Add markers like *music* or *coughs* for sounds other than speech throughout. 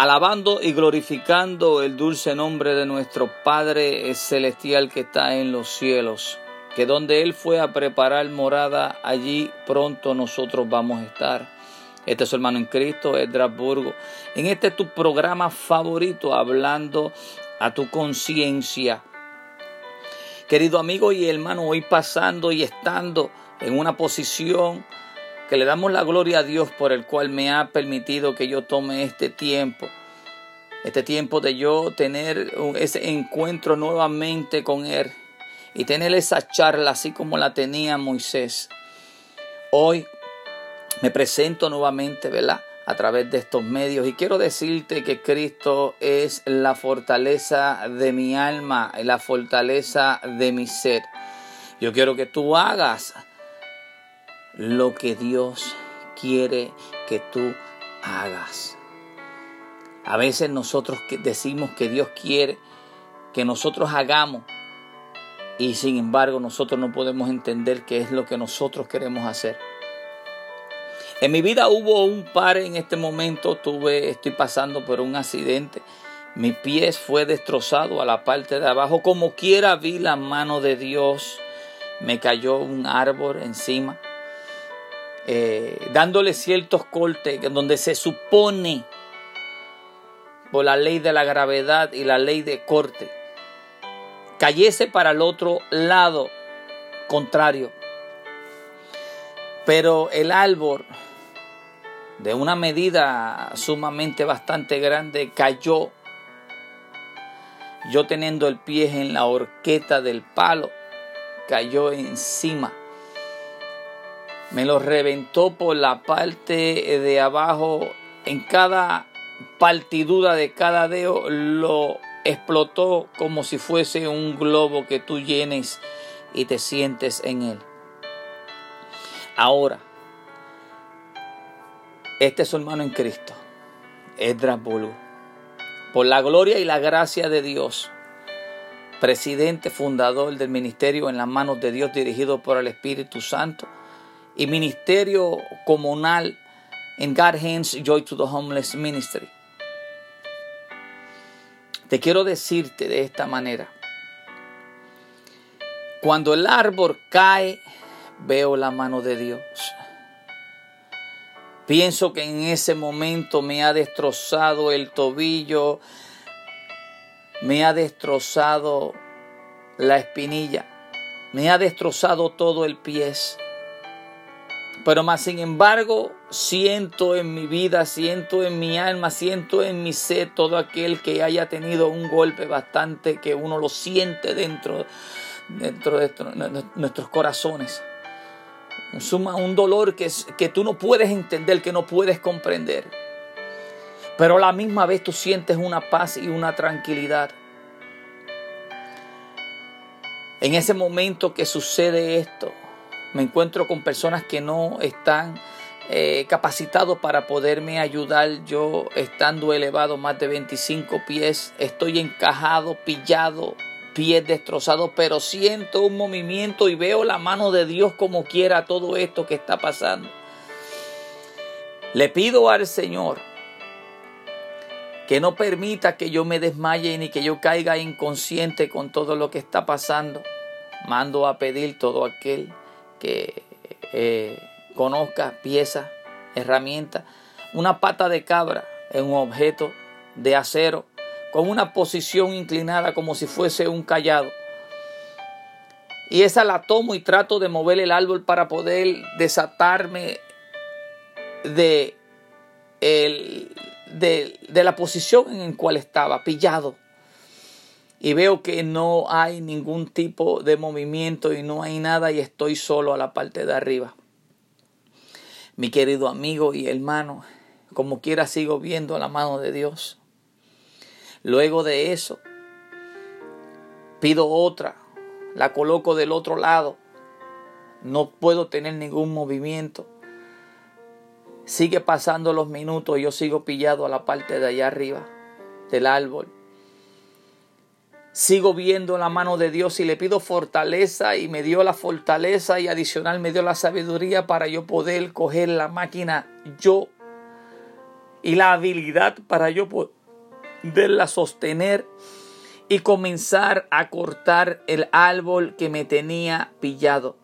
alabando y glorificando el dulce nombre de nuestro Padre celestial que está en los cielos, que donde Él fue a preparar morada, allí pronto nosotros vamos a estar. Este es su hermano en Cristo, Burgo. En este es tu programa favorito, hablando a tu conciencia. Querido amigo y hermano, hoy pasando y estando en una posición que le damos la gloria a Dios por el cual me ha permitido que yo tome este tiempo. Este tiempo de yo tener ese encuentro nuevamente con Él y tener esa charla así como la tenía Moisés. Hoy me presento nuevamente, ¿verdad? A través de estos medios y quiero decirte que Cristo es la fortaleza de mi alma, la fortaleza de mi ser. Yo quiero que tú hagas lo que Dios quiere que tú hagas. A veces nosotros decimos que Dios quiere que nosotros hagamos y sin embargo nosotros no podemos entender qué es lo que nosotros queremos hacer. En mi vida hubo un par en este momento, tuve, estoy pasando por un accidente. Mi pie fue destrozado a la parte de abajo. Como quiera vi la mano de Dios. Me cayó un árbol encima. Eh, dándole ciertos cortes donde se supone por la ley de la gravedad y la ley de corte cayese para el otro lado contrario. Pero el árbol de una medida sumamente bastante grande cayó yo teniendo el pie en la horqueta del palo, cayó encima me lo reventó por la parte de abajo, en cada partidura de cada dedo lo explotó como si fuese un globo que tú llenes y te sientes en él. Ahora, este es su hermano en Cristo, Esdras Bulu. Por la gloria y la gracia de Dios, presidente fundador del ministerio en las manos de Dios dirigido por el Espíritu Santo, y ministerio comunal en God Hands Joy to the Homeless Ministry. Te quiero decirte de esta manera. Cuando el árbol cae, veo la mano de Dios. Pienso que en ese momento me ha destrozado el tobillo, me ha destrozado la espinilla, me ha destrozado todo el pie. Pero más sin embargo, siento en mi vida, siento en mi alma, siento en mi ser todo aquel que haya tenido un golpe bastante que uno lo siente dentro, dentro de nuestros corazones. Suma un dolor que, que tú no puedes entender, que no puedes comprender. Pero a la misma vez tú sientes una paz y una tranquilidad. En ese momento que sucede esto, me encuentro con personas que no están eh, capacitados para poderme ayudar. Yo estando elevado más de 25 pies, estoy encajado, pillado, pies destrozados, pero siento un movimiento y veo la mano de Dios como quiera todo esto que está pasando. Le pido al Señor que no permita que yo me desmaye ni que yo caiga inconsciente con todo lo que está pasando. Mando a pedir todo aquel que eh, conozca piezas, herramientas. Una pata de cabra en un objeto de acero con una posición inclinada como si fuese un callado. Y esa la tomo y trato de mover el árbol para poder desatarme de, el, de, de la posición en la cual estaba, pillado y veo que no hay ningún tipo de movimiento y no hay nada y estoy solo a la parte de arriba. Mi querido amigo y hermano, como quiera sigo viendo la mano de Dios. Luego de eso, pido otra, la coloco del otro lado. No puedo tener ningún movimiento. Sigue pasando los minutos yo sigo pillado a la parte de allá arriba del árbol sigo viendo la mano de Dios y le pido fortaleza y me dio la fortaleza y adicional me dio la sabiduría para yo poder coger la máquina yo y la habilidad para yo poderla sostener y comenzar a cortar el árbol que me tenía pillado.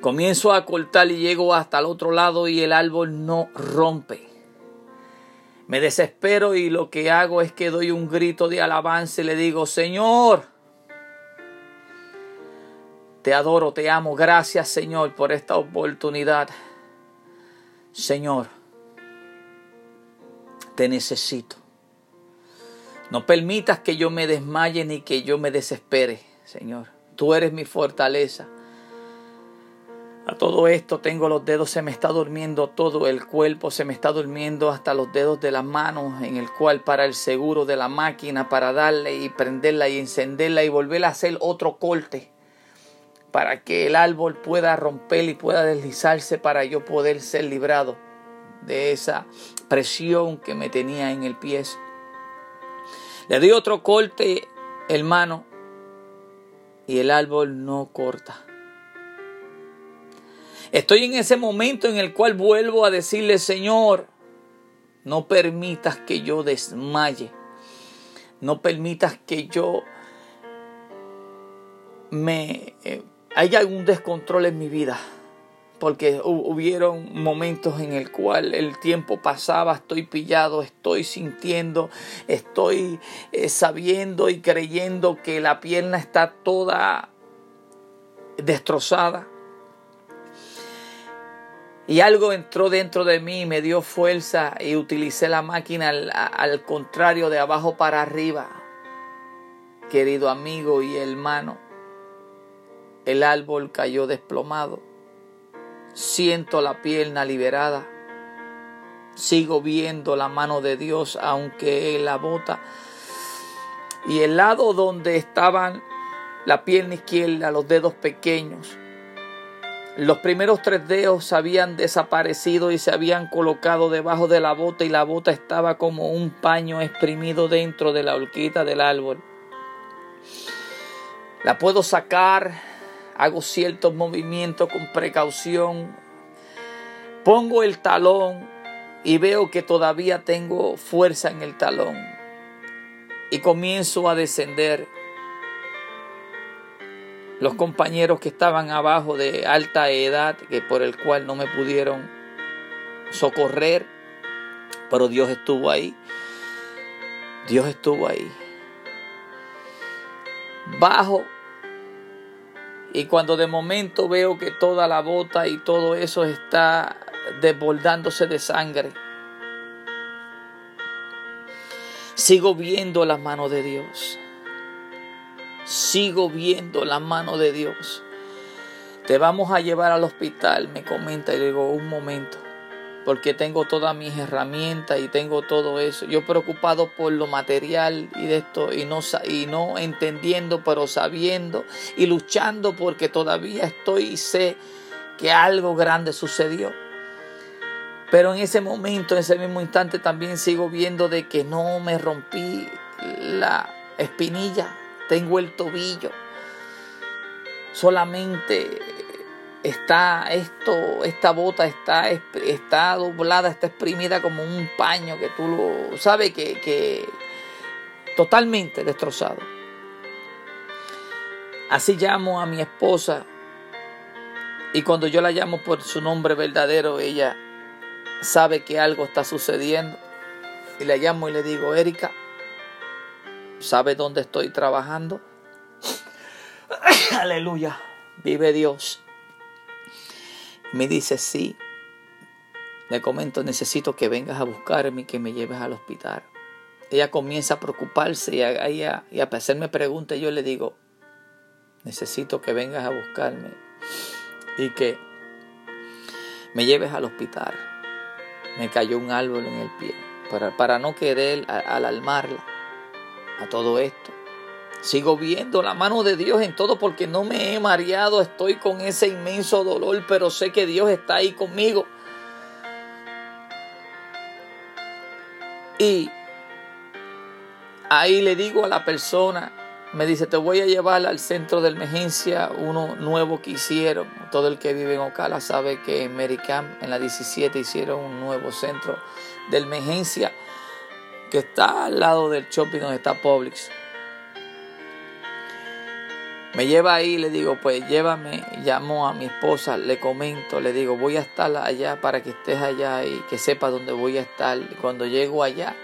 Comienzo a cortar y llego hasta el otro lado y el árbol no rompe. Me desespero y lo que hago es que doy un grito de alabanza y le digo, Señor, te adoro, te amo. Gracias Señor por esta oportunidad. Señor, te necesito. No permitas que yo me desmaye ni que yo me desespere, Señor. Tú eres mi fortaleza. A todo esto tengo los dedos, se me está durmiendo todo el cuerpo, se me está durmiendo hasta los dedos de las manos, en el cual para el seguro de la máquina, para darle y prenderla y encenderla y volver a hacer otro corte, para que el árbol pueda romper y pueda deslizarse para yo poder ser librado de esa presión que me tenía en el pie. Le di otro corte, hermano, y el árbol no corta. Estoy en ese momento en el cual vuelvo a decirle, Señor, no permitas que yo desmaye. No permitas que yo me eh, haya algún descontrol en mi vida porque hubieron momentos en el cual el tiempo pasaba, estoy pillado, estoy sintiendo, estoy eh, sabiendo y creyendo que la pierna está toda destrozada. Y algo entró dentro de mí, me dio fuerza y utilicé la máquina al, contrario de abajo para arriba. Querido amigo y hermano, el árbol cayó desplomado Siento la pierna liberada. Sigo viendo la mano de Dios aunque la bota. Y el lado donde estaban la pierna izquierda, los dedos pequeños, los primeros tres dedos habían desaparecido y se habían colocado debajo de la bota y la bota estaba como un paño exprimido dentro de la horquita del árbol. La puedo sacar hago ciertos movimientos con precaución, pongo el talón y veo que todavía tengo fuerza en el talón y comienzo a descender. Los compañeros que estaban abajo de alta edad, que por el cual no me pudieron socorrer, pero Dios estuvo ahí. Dios estuvo ahí. Bajo y cuando de momento veo que toda la bota y todo eso está desbordándose de sangre, sigo viendo la mano de Dios. Sigo viendo la mano de Dios. Te vamos a llevar al hospital, me comenta y le digo, un momento porque tengo todas mis herramientas y tengo todo eso. Yo preocupado por lo material y de esto y no, y no entendiendo, pero sabiendo y luchando porque todavía estoy y sé que algo grande sucedió. Pero en ese momento, en ese mismo instante también sigo viendo de que no me rompí la espinilla, tengo el tobillo. Solamente está esto, esta bota está, está doblada, está exprimida como un paño que tú lo sabes que, que totalmente destrozado. Así llamo a mi esposa y cuando yo la llamo por su nombre verdadero, ella sabe que algo está sucediendo. Y la llamo y le digo, Erika, ¿sabe dónde estoy trabajando? *coughs* Aleluya, vive Dios. Me dice, sí. Le comento, necesito que vengas a buscarme y que me lleves al hospital. Ella comienza a preocuparse y a, y a, y a hacerme preguntas. Yo le digo, necesito que vengas a buscarme y que me lleves al hospital. Me cayó un árbol en el pie para, para no querer alarmarla a todo esto. Sigo viendo la mano de Dios en todo porque no me he mareado, estoy con ese inmenso dolor, pero sé que Dios está ahí conmigo. Y ahí le digo a la persona me dice, te voy a llevar al centro de emergencia, uno nuevo que hicieron. Todo el que vive en Ocala sabe que en Mericam, en la 17, hicieron un nuevo centro de emergencia que está al lado del shopping donde está Publix. Me lleva ahí, le digo, pues llévame, llamo a mi esposa, le comento, le digo, voy a estar allá para que estés allá y que sepa dónde voy a estar. Cuando llego allá,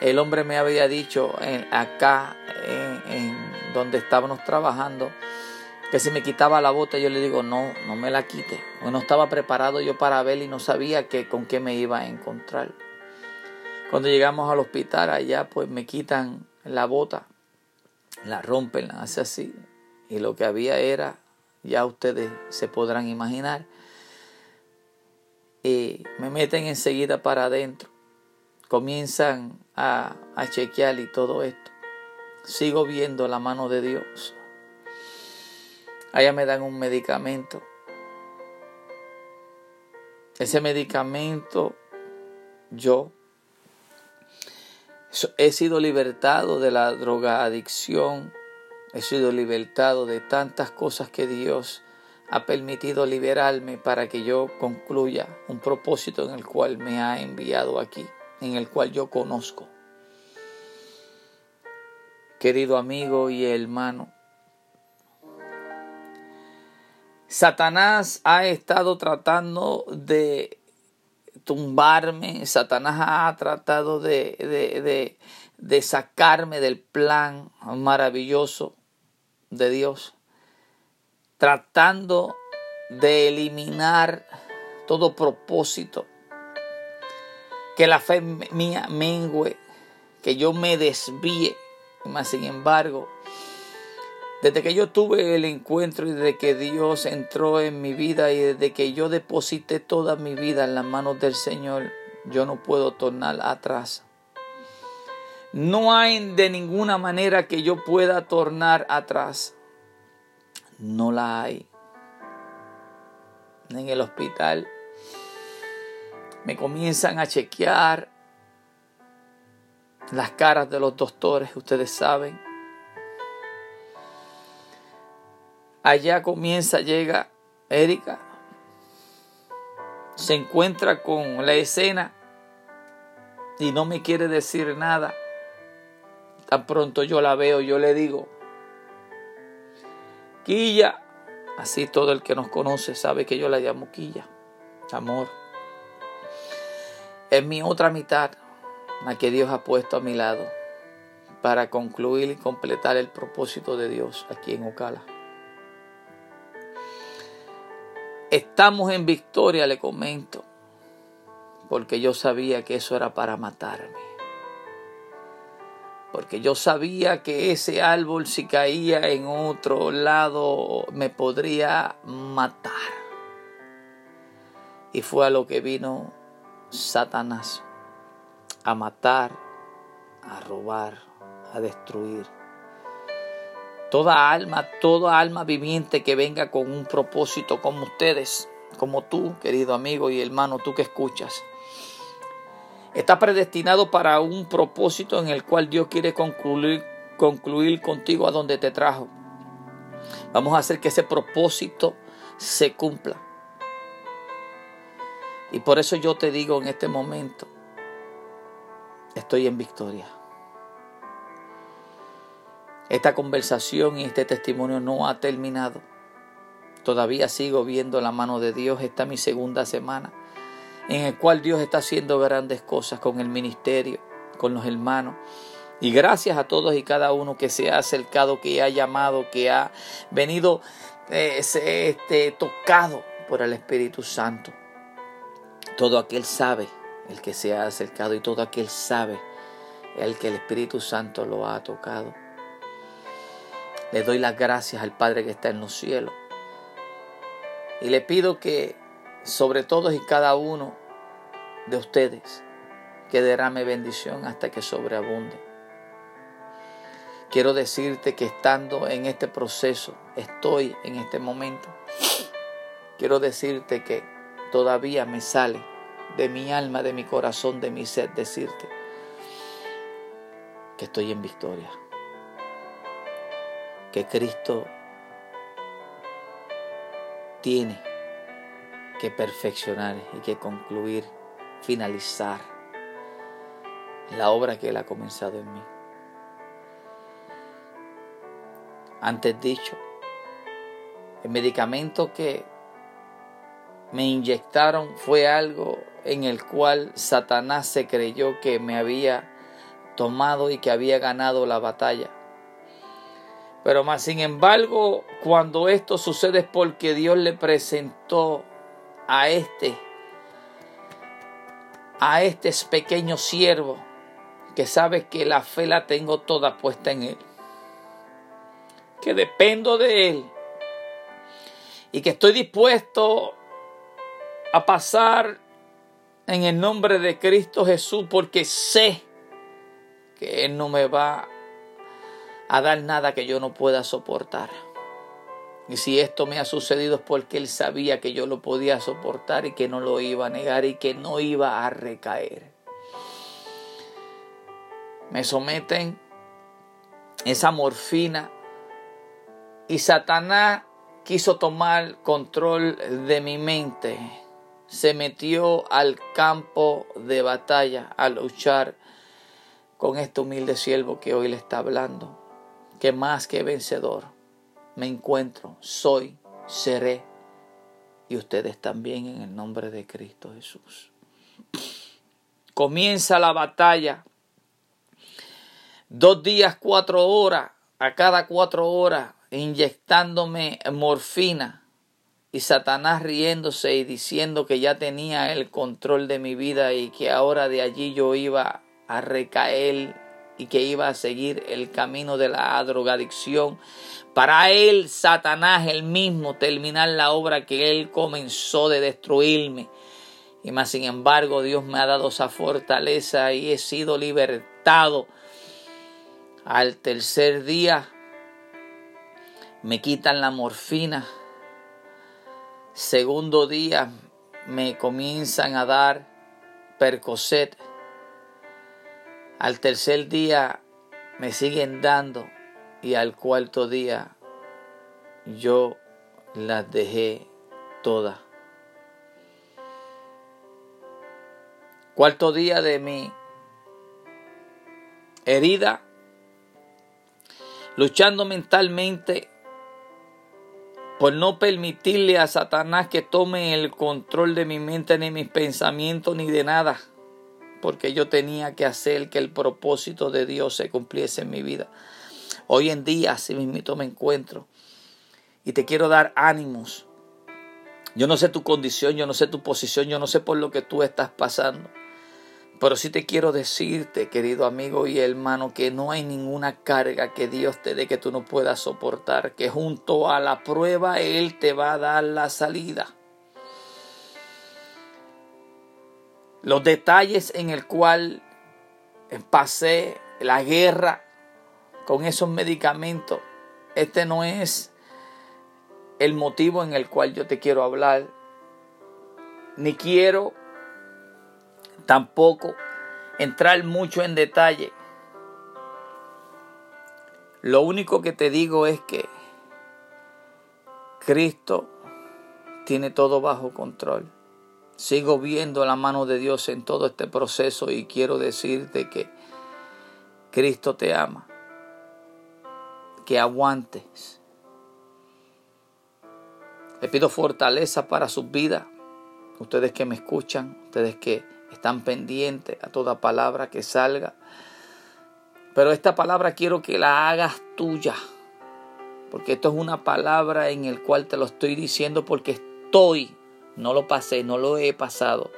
el hombre me había dicho en, acá, en, donde estábamos trabajando, que si me quitaba la bota, yo le digo, no, no me la quite. no estaba preparado yo para ver y no sabía que, con qué me iba a encontrar. Cuando llegamos al hospital allá, pues me quitan la bota la rompen, la hace así. Y lo que había era, ya ustedes se podrán imaginar, y me meten enseguida para adentro. Comienzan a, a chequear y todo esto. Sigo viendo la mano de Dios. Allá me dan un medicamento. Ese medicamento yo He sido libertado de la drogadicción, he sido libertado de tantas cosas que Dios ha permitido liberarme para que yo concluya un propósito en el cual me ha enviado aquí, en el cual yo conozco. Querido amigo y hermano, Satanás ha estado tratando de tumbarme, Satanás ha tratado de, de, de, sacarme del plan maravilloso de Dios, tratando de eliminar todo propósito, que la fe mía mengue, que yo me desvíe, mas sin embargo, desde que yo tuve el encuentro y desde que Dios entró en mi vida y desde que yo deposité toda mi vida en las manos del Señor, yo no puedo tornar atrás. No hay de ninguna manera que yo pueda tornar atrás. No la hay. En el hospital me comienzan a chequear las caras de los doctores, ustedes saben. Allá comienza, llega Erika, se encuentra con la escena y no me quiere decir nada. Tan pronto yo la veo, yo le digo, Quilla, así todo el que nos conoce sabe que yo la llamo Quilla, amor. Es mi otra mitad, la que Dios ha puesto a mi lado para concluir y completar el propósito de Dios aquí en Ocala. Estamos en victoria, le comento, porque yo sabía que eso era para matarme. Porque yo sabía que ese árbol si caía en otro lado me podría matar. Y fue a lo que vino Satanás, a matar, a robar, a destruir. Toda alma, toda alma viviente que venga con un propósito como ustedes, como tú, querido amigo y hermano, tú que escuchas, está predestinado para un propósito en el cual Dios quiere concluir, concluir contigo a donde te trajo. Vamos a hacer que ese propósito se cumpla. Y por eso yo te digo en este momento, estoy en victoria. Esta conversación y este testimonio no ha terminado. Todavía sigo viendo la mano de Dios. Esta es mi segunda semana en el cual Dios está haciendo grandes cosas con el ministerio, con los hermanos. Y gracias a todos y cada uno que se ha acercado, que ha llamado, que ha venido eh, este, tocado por el Espíritu Santo. Todo aquel sabe el que se ha acercado y todo aquel sabe el que el Espíritu Santo lo ha tocado. Le doy las gracias al Padre que está en los cielos. Y le pido que sobre todos y cada uno de ustedes que derrame bendición hasta que sobreabunde. Quiero decirte que estando en este proceso, estoy en este momento, quiero decirte que todavía me sale de mi alma, de mi corazón, de mi sed, decirte que estoy en victoria que Cristo tiene que perfeccionar y que concluir, finalizar la obra que Él ha comenzado en mí. Antes dicho, el medicamento que me inyectaron fue algo en el cual Satanás se creyó que me había tomado y que había ganado la batalla. Pero más sin embargo, cuando esto sucede es porque Dios le presentó a este, a este pequeño siervo, que sabe que la fe la tengo toda puesta en Él, que dependo de Él y que estoy dispuesto a pasar en el nombre de Cristo Jesús porque sé que Él no me va a dar nada que yo no pueda soportar. Y si esto me ha sucedido es porque Él sabía que yo lo podía soportar y que no lo iba a negar y que no iba a recaer. Me someten esa morfina y Satanás quiso tomar control de mi mente. Se metió al campo de batalla a luchar con este humilde siervo que hoy le está hablando, que más que vencedor me encuentro, soy, seré, y ustedes también en el nombre de Cristo Jesús. Comienza la batalla. Dos días, cuatro horas, a cada cuatro horas, inyectándome morfina y Satanás riéndose y diciendo que ya tenía el control de mi vida y que ahora de allí yo iba a recaer y que iba a seguir el camino de la drogadicción para él, Satanás, el mismo, terminar la obra que él comenzó de destruirme. Y más sin embargo, Dios me ha dado esa fortaleza y he sido libertado. Al tercer día me quitan la morfina. Segundo día me comienzan a dar percocet. Al tercer día me siguen dando y al cuarto día yo las dejé todas. Cuarto día de mi herida, luchando mentalmente por no permitirle a Satanás que tome el control de mi mente, ni mis pensamientos, ni de nada, porque yo tenía que hacer que el propósito de Dios se cumpliese en mi vida. Hoy en día, así mismo me encuentro. Y te quiero dar ánimos. Yo no sé tu condición, yo no sé tu posición, yo no sé por lo que tú estás pasando. Pero sí te quiero decirte, querido amigo y hermano, que no hay ninguna carga que Dios te dé que tú no puedas soportar, que junto a la prueba Él te va a dar la salida. Los detalles en el cual pasé la guerra con esos medicamentos. Este no es el motivo en el cual yo te quiero hablar. Ni quiero tampoco entrar mucho en detalle. Lo único que te digo es que Cristo tiene todo bajo control. Sigo viendo la mano de Dios en todo este proceso y quiero decirte que Cristo te ama que aguantes. Le pido fortaleza para sus vidas. Ustedes que me escuchan, ustedes que están pendientes a toda palabra que salga. Pero esta palabra quiero que la hagas tuya. Porque esto es una palabra en el cual te lo estoy diciendo porque estoy, no lo pasé, no lo he pasado.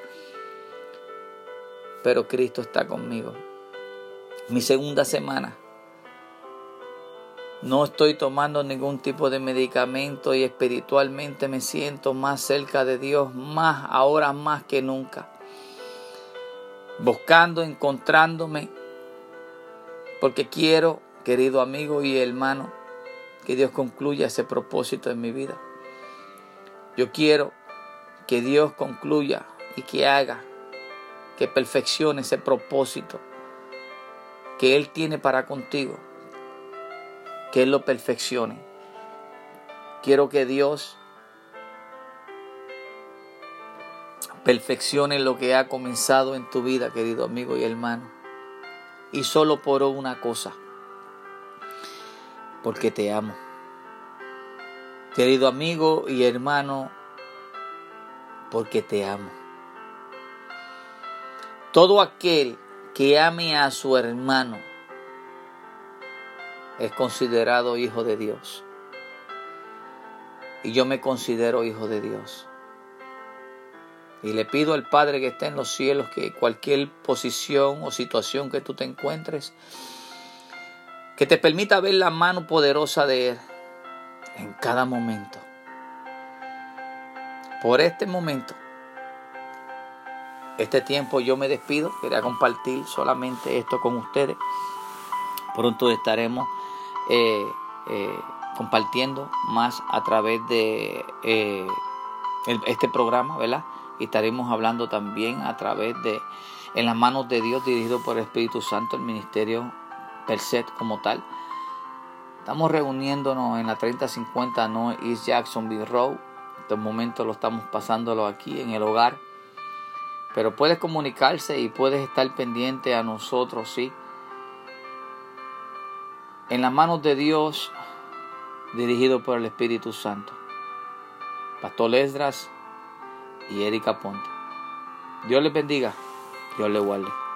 Pero Cristo está conmigo. Mi segunda semana no estoy tomando ningún tipo de medicamento y espiritualmente me siento más cerca de Dios, más ahora más que nunca. Buscando, encontrándome, porque quiero, querido amigo y hermano, que Dios concluya ese propósito en mi vida. Yo quiero que Dios concluya y que haga, que perfeccione ese propósito que Él tiene para contigo que Él lo perfeccione. Quiero que Dios perfeccione lo que ha comenzado en tu vida, querido amigo y hermano. Y solo por una cosa, porque te amo. Querido amigo y hermano, porque te amo. Todo aquel que ame a su hermano es considerado hijo de Dios. Y yo me considero hijo de Dios. Y le pido al Padre que esté en los cielos que cualquier posición o situación que tú te encuentres, que te permita ver la mano poderosa de Él en cada momento. Por este momento, este tiempo yo me despido. Quería compartir solamente esto con ustedes. Pronto estaremos eh, eh, compartiendo más a través de eh, este programa, ¿verdad? Y estaremos hablando también a través de En las manos de Dios, dirigido por el Espíritu Santo, el ministerio Perset como tal. Estamos reuniéndonos en la 3050 No East Jacksonville Road. Estos momentos lo estamos pasándolo aquí en el hogar. Pero puedes comunicarse y puedes estar pendiente a nosotros, sí. En las manos de Dios, dirigido por el Espíritu Santo. Pastor Esdras y Erika Ponte. Dios les bendiga, Dios les guarde.